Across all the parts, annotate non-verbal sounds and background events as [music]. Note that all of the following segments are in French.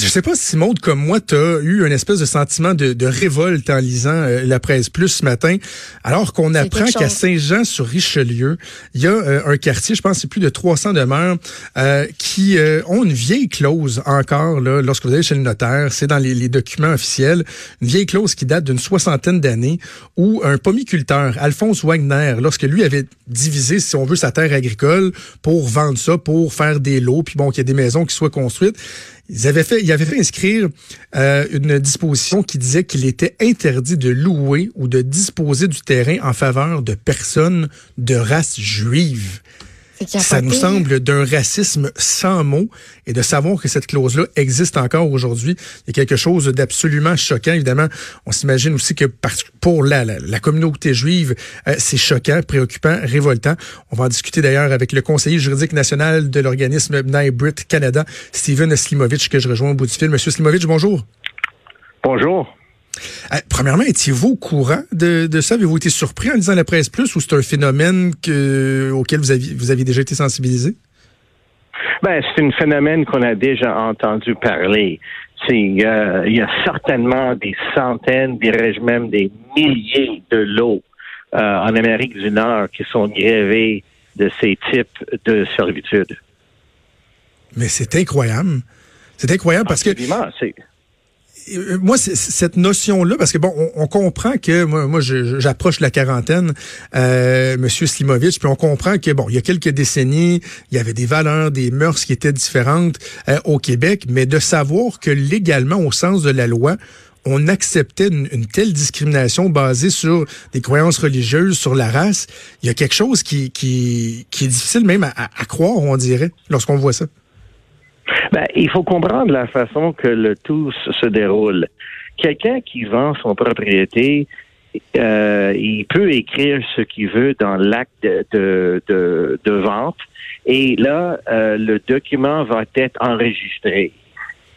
Je sais pas si Maud, comme moi, tu as eu un espèce de sentiment de, de révolte en lisant euh, la presse plus ce matin, alors qu'on apprend qu'à Saint-Jean-sur-Richelieu, il y a euh, un quartier, je pense c'est plus de 300 demeures, euh, qui ont une vieille clause encore, là, lorsque vous allez chez le notaire, c'est dans les, les, documents officiels, une vieille clause qui date d'une soixantaine d'années, où un pomiculteur, Alphonse Wagner, lorsque lui avait divisé, si on veut, sa terre agricole pour vendre ça, pour faire des lots, puis bon, qu'il y ait des maisons qui soient construites, ils avaient fait, il avait fait inscrire euh, une disposition qui disait qu'il était interdit de louer ou de disposer du terrain en faveur de personnes de race juive. Ça nous semble d'un racisme sans mots et de savoir que cette clause-là existe encore aujourd'hui. A quelque chose d'absolument choquant. Évidemment, on s'imagine aussi que pour la, la, communauté juive, euh, c'est choquant, préoccupant, révoltant. On va en discuter d'ailleurs avec le conseiller juridique national de l'organisme Brit Canada, Steven Slimovic, que je rejoins au bout du fil. Monsieur Slimovic, bonjour. Bonjour. Euh, premièrement, étiez-vous au courant de, de ça? Avez-vous été surpris en lisant la presse plus ou c'est un phénomène que, auquel vous aviez, vous aviez déjà été sensibilisé? Ben, c'est un phénomène qu'on a déjà entendu parler. Euh, il y a certainement des centaines, dirais-je même des milliers de lots euh, en Amérique du Nord qui sont grévés de ces types de servitudes. Mais c'est incroyable. C'est incroyable parce que euh, moi, cette notion-là, parce que bon, on, comprend que moi, moi j'approche la quarantaine, euh, Monsieur Slimovic, puis on comprend que bon, il y a quelques décennies, il y avait des valeurs, des mœurs qui étaient différentes euh, au Québec, mais de savoir que légalement, au sens de la loi, on acceptait une, telle discrimination basée sur des croyances religieuses, sur la race, il y a quelque chose qui, qui, qui est difficile même à, à croire, on dirait, lorsqu'on voit ça. Ben, il faut comprendre la façon que le tout se déroule. Quelqu'un qui vend son propriété, euh, il peut écrire ce qu'il veut dans l'acte de, vente et là, euh, le document va être enregistré.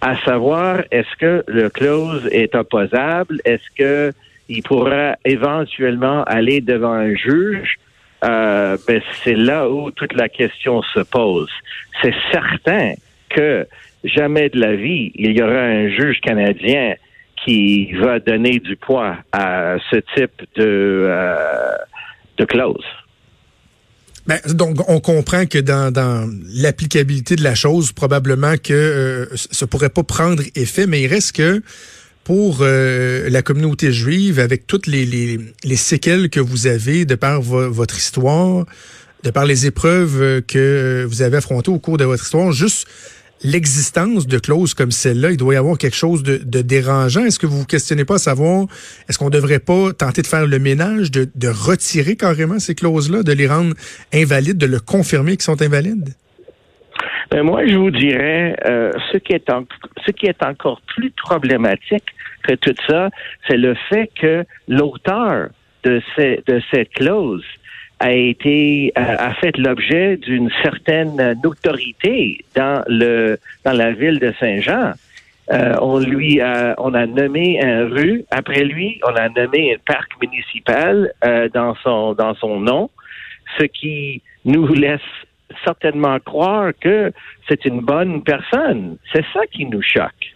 À savoir, est-ce que le clause est opposable? Est-ce que il pourra éventuellement aller devant un juge? Euh, ben, c'est là où toute la question se pose. C'est certain que jamais de la vie, il y aura un juge canadien qui va donner du poids à ce type de, euh, clause. Ben, donc, on comprend que dans, l'applicabilité de la chose, probablement que euh, ça pourrait pas prendre effet, mais il reste que pour euh, la communauté juive, avec toutes les, les, les, séquelles que vous avez de par votre histoire, de par les épreuves que vous avez affrontées au cours de votre histoire, juste l'existence de clauses comme celle-là, il doit y avoir quelque chose de, dérangeant. Est-ce que vous vous questionnez pas à savoir, est-ce qu'on ne devrait pas tenter de faire le ménage, de, retirer carrément ces clauses-là, de les rendre invalides, de le confirmer qu'ils sont invalides? Ben moi, je vous dirais, euh, ce, qui est encore plus problématique que tout ça, c'est le fait que l'auteur de, ces, de cette clause a été a fait l'objet d'une certaine notoriété dans le dans la ville de Saint-Jean. Euh, on lui a, on a nommé un rue après lui, on a nommé un parc municipal euh, dans son dans son nom, ce qui nous laisse certainement croire que c'est une bonne personne. C'est ça qui nous choque.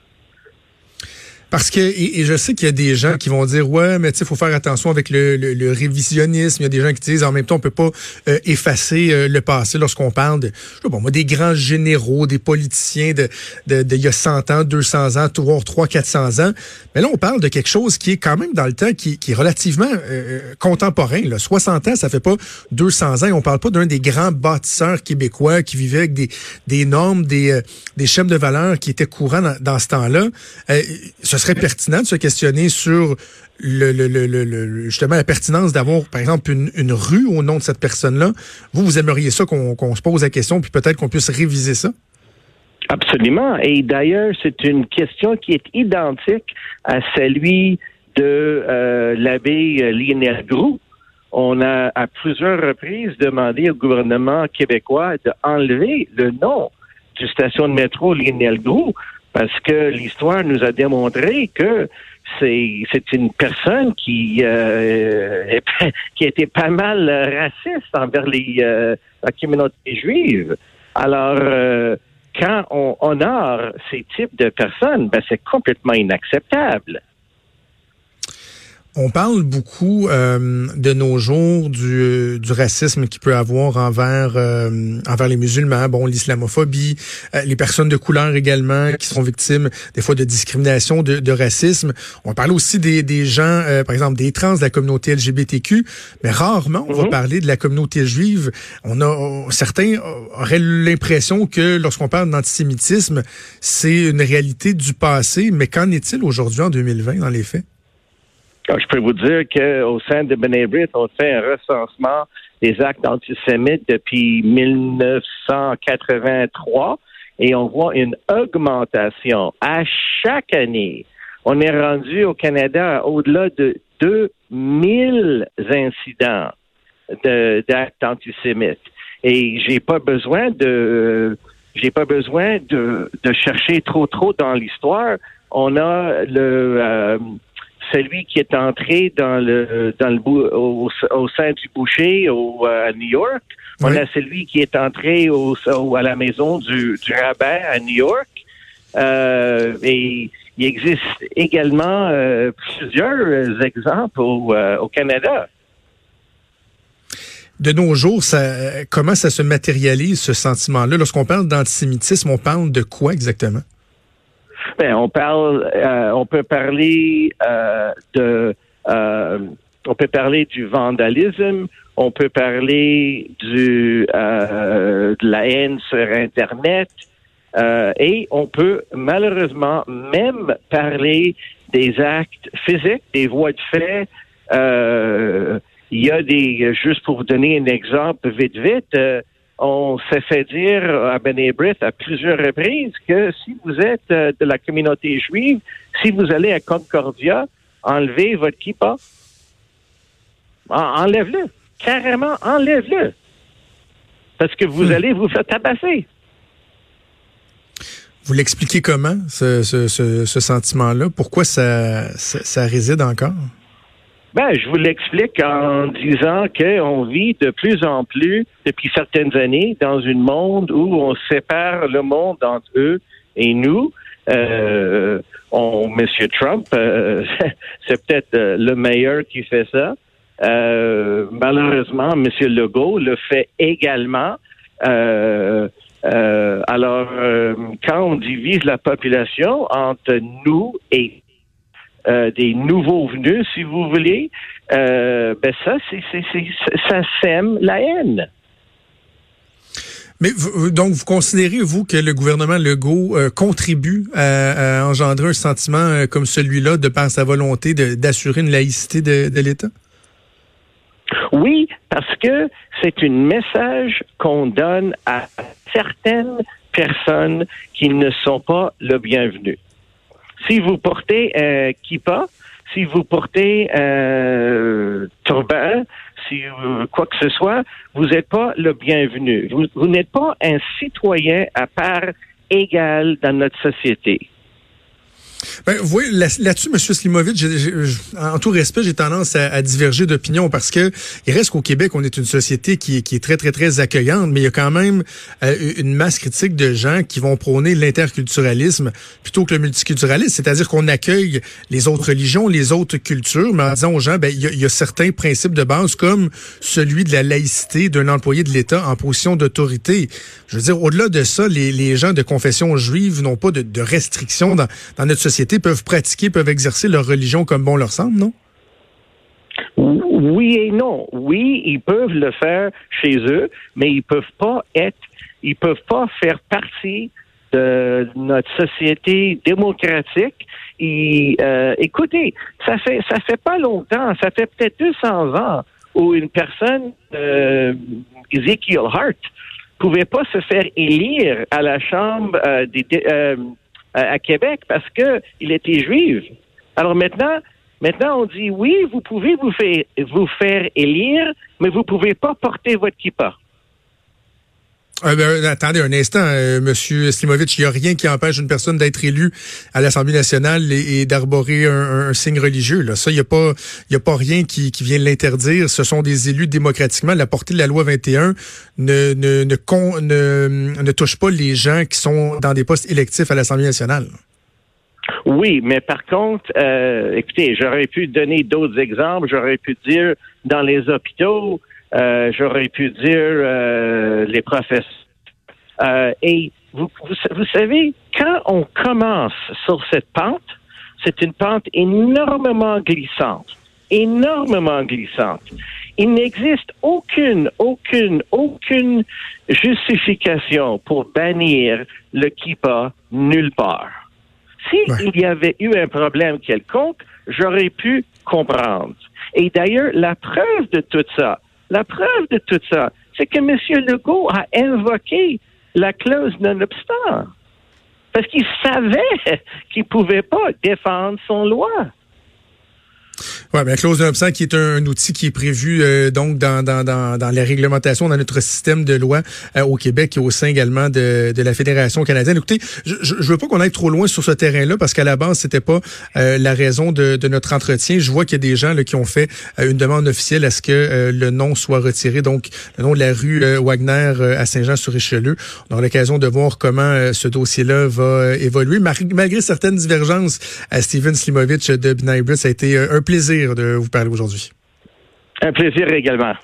Parce que, et, je sais qu'il y a des gens qui vont dire, ouais, mais tu sais, faut faire attention avec le, le, révisionnisme. Il y a des gens qui disent, en même temps, on peut pas euh, effacer euh, le passé lorsqu'on parle de, bon, moi, des grands généraux, des politiciens de, de, il y a 100 ans, 200 ans, voire 300, 400 ans. Mais là, on parle de quelque chose qui est quand même dans le temps, qui, qui est relativement euh, contemporain. Là. 60 ans, ça fait pas 200 ans. On parle pas d'un des grands bâtisseurs québécois qui vivaient avec des, des normes, des, des schèmes de valeurs qui étaient courants dans, dans ce temps-là serait pertinent de se questionner sur justement la pertinence d'avoir, par exemple, une, rue au nom de cette personne-là. Vous, vous aimeriez ça qu'on se pose la question, puis peut-être qu'on puisse réviser ça? Absolument. Et d'ailleurs, c'est une question qui est identique à celui de euh, l'abbé Lionel Groux. On a à plusieurs reprises demandé au gouvernement québécois d'enlever le nom du station de métro Lionel Groux parce que l'histoire nous a démontré que c'est une personne qui euh, [laughs] qui était pas mal raciste envers les euh, la communauté juive. Alors euh, quand on honore ces types de personnes, ben c'est complètement inacceptable. On parle beaucoup euh, de nos jours du, du racisme qui peut avoir envers euh, envers les musulmans, bon l'islamophobie, euh, les personnes de couleur également qui sont victimes des fois de discrimination, de, de racisme. On parle aussi des, des gens, par exemple des trans de la communauté LGBTQ, mais rarement on va mhm. parler de la communauté juive. On a certains auraient l'impression que lorsqu'on parle d'antisémitisme, c'est une réalité du passé, mais qu'en est-il aujourd'hui en 2020 dans les faits? Je peux vous dire qu'au sein de Benébrit, on fait un recensement des actes antisémites depuis 1983 et on voit une augmentation à chaque année. On est rendu au Canada au-delà de 2000 incidents d'actes antisémites. Et j'ai pas besoin de j'ai pas besoin de, de chercher trop trop dans l'histoire. On a le euh, celui qui est entré dans le dans le au, au sein du boucher au, euh, à New York. On a celui qui est entré au, à la maison du, du rabbin à New York. Euh, et il existe également euh, plusieurs exemples au, euh, au Canada. De nos jours, ça, comment ça se matérialise, ce sentiment-là? Lorsqu'on parle d'antisémitisme, on parle de quoi exactement? Ben, on parle, euh, on peut parler euh, de, euh, on peut parler du vandalisme, on peut parler de la haine sur Internet, et on peut malheureusement même parler des actes physiques, des voies de fait. il y a des, juste pour vous donner un exemple vite vite, on s'est fait dire à Benébrit à plusieurs reprises que si vous êtes euh, de la communauté juive, si vous allez à Concordia, enlevez votre kippa. Enlève-le. Carrément, enlève-le. Parce que vous hmm. allez vous faire tabasser. Vous l'expliquez comment, ce, sentiment-là? Pourquoi ça réside encore? Ben, je vous l'explique en disant qu'on vit de plus en plus, depuis certaines années, dans un monde où on sépare le monde entre eux et nous. Euh, on, Monsieur Trump, euh, [laughs] c'est peut-être euh, le meilleur qui fait ça. Euh, malheureusement, Monsieur Legault le fait également. Euh, alors, quand on divise la population entre nous et euh, des nouveaux venus, si vous voulez, euh, ben ça, c'est, ça sème la haine. Mais donc, vous considérez, vous, que le gouvernement Legault euh, contribue à, engendrer un sentiment comme celui-là de par sa volonté d'assurer une laïcité de, de l'État? Oui, parce que c'est un message qu'on donne à certaines personnes qui ne sont pas le bienvenu. Si vous portez un kippa, si vous portez un turban, si quoi que ce soit, vous n'êtes pas le bienvenu. Vous, vous n'êtes pas un citoyen à part égale dans notre société. Ben, vous voyez, là-dessus, M. Slimovic, en tout respect, j'ai tendance à, diverger d'opinion parce que il reste qu'au Québec, on est une société qui, est très, très, très accueillante, mais il y a quand même euh, une masse critique de gens qui vont prôner l'interculturalisme plutôt que le multiculturalisme, c'est-à-dire qu'on accueille les autres religions, les autres cultures, mais en disant aux gens, ben, il y, a, certains principes de base comme celui de la laïcité d'un employé de l'État en position d'autorité. Je veux dire, au-delà de ça, les, gens de confession juive n'ont pas de, de restrictions dans, dans notre société peuvent pratiquer, peuvent exercer leur religion comme bon leur semble, non? Oui et non. Oui, ils peuvent le faire chez eux, mais ils peuvent pas être, ils peuvent pas faire partie de notre société démocratique. Et, euh, écoutez, ça fait ça fait pas longtemps, ça fait peut-être 200 ans où une personne, euh, Ezekiel Hart, pouvait pas se faire élire à la Chambre euh, des, à Québec parce que il était juif. Alors maintenant, maintenant on dit oui, vous pouvez vous faire, vous faire élire, mais vous pouvez pas porter votre kippa. Ben, attendez un instant, euh, Monsieur Slimovic, il n'y a rien qui empêche une personne d'être élue à l'Assemblée nationale et, d'arborer un, signe religieux. Ça, il n'y a pas, a pas rien qui, vient l'interdire. Ce sont des élus démocratiquement. La portée de la loi 21 ne ne, ne, ne, ne touche pas les gens qui sont dans des postes électifs à l'Assemblée nationale. Oui, mais par contre, euh, écoutez, j'aurais pu donner d'autres exemples. J'aurais pu dire dans les hôpitaux, euh, j'aurais pu dire euh, les professeurs. Euh, et vous, vous, savez, quand on commence sur cette pente, c'est une pente énormément glissante, énormément glissante. Il n'existe aucune, aucune, aucune justification pour bannir le kippa nulle part. S'il y avait eu un problème quelconque, j'aurais pu comprendre. Et d'ailleurs, la preuve de tout ça, la preuve de tout ça, c'est que M. Legault a invoqué la clause non-obstant. Parce qu'il savait [laughs] qu'il ne pouvait pas défendre son loi. Oui, bien, clause d'absence qui est un, outil qui est prévu euh, donc dans, dans, dans, dans, les réglementations, dans notre système de loi euh, au Québec et au sein également de, de la Fédération canadienne. Écoutez, je, je, veux pas qu'on aille trop loin sur ce terrain-là parce qu'à la base, c'était pas euh, la raison de, de, notre entretien. Je vois qu'il y a des gens là, qui ont fait une demande officielle à ce que le nom soit retiré, donc le nom de la rue Wagner à Saint-Jean-sur-Richelieu. On aura l'occasion de voir comment ce dossier-là va évoluer. Malgré certaines divergences, Steven Slimovic de B'nai a été un plaisir de vous parler aujourd'hui. Un plaisir également.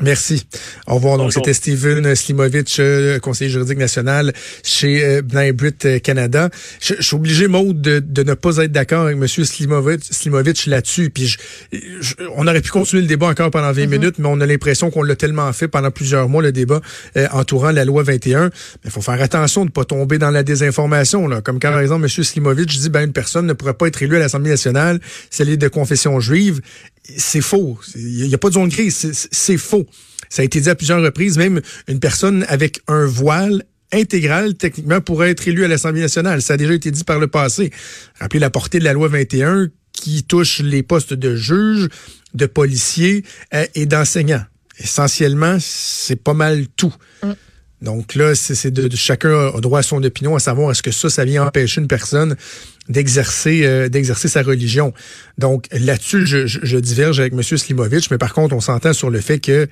Merci. Au revoir. Donc, c'était Steven Slimovic, euh, conseiller juridique national chez euh, B'nai Brit euh, Canada. Je, suis obligé, Maude, de, de, ne pas être d'accord avec M. Slimovic, là-dessus. Puis, on aurait pu continuer le débat encore pendant 20 mm-hmm. minutes, mais on a l'impression qu'on l'a tellement fait pendant plusieurs mois, le débat entourant la loi 21. Mais il faut faire attention de ne pas tomber dans la désinformation. Là. Comme quand, par exemple, M. Slimovic dit ben, une personne ne pourrait pas être élue à l'Assemblée nationale si elle est de confession juive c'est faux. Il n'y a pas de zone grise. C'est faux. Ça a été dit à plusieurs reprises. Même une personne avec un voile intégral, techniquement, pourrait être élue à l'Assemblée nationale. Ça a déjà été dit par le passé. Rappelez la portée de la loi 21 qui touche les postes de juge, de policiers euh, et d'enseignants. Essentiellement, c'est pas mal tout. Mm. Donc là, c'est de, chacun a droit à son opinion, à savoir est-ce que ça, ça vient empêcher une personne d'exercer euh, sa religion. Donc là-dessus, je, je, diverge avec M. Slimovic, mais par contre, on s'entend sur le fait que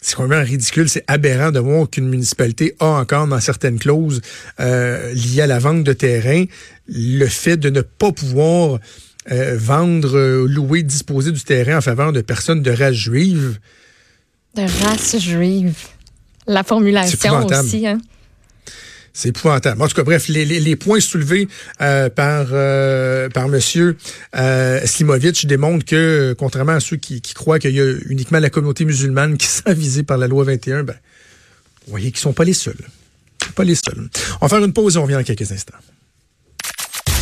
c'est quand même ridicule, c'est aberrant de voir qu'une municipalité a encore dans certaines clauses euh, liées à la vente de terrain le fait de ne pas pouvoir euh, vendre, louer, disposer du terrain en faveur de personnes de race juive. De race juive. La formulation aussi. Hein? C'est épouvantable. En tout cas, bref, les, les, points soulevés euh, par euh, par Monsieur euh, Slimovic démontrent que, contrairement à ceux qui, qui croient qu'il y a uniquement la communauté musulmane qui [laughs] sera visée par la loi 21, ben, vous voyez qu'ils sont pas les seuls. Pas les seuls. On va faire une pause et on revient dans quelques instants.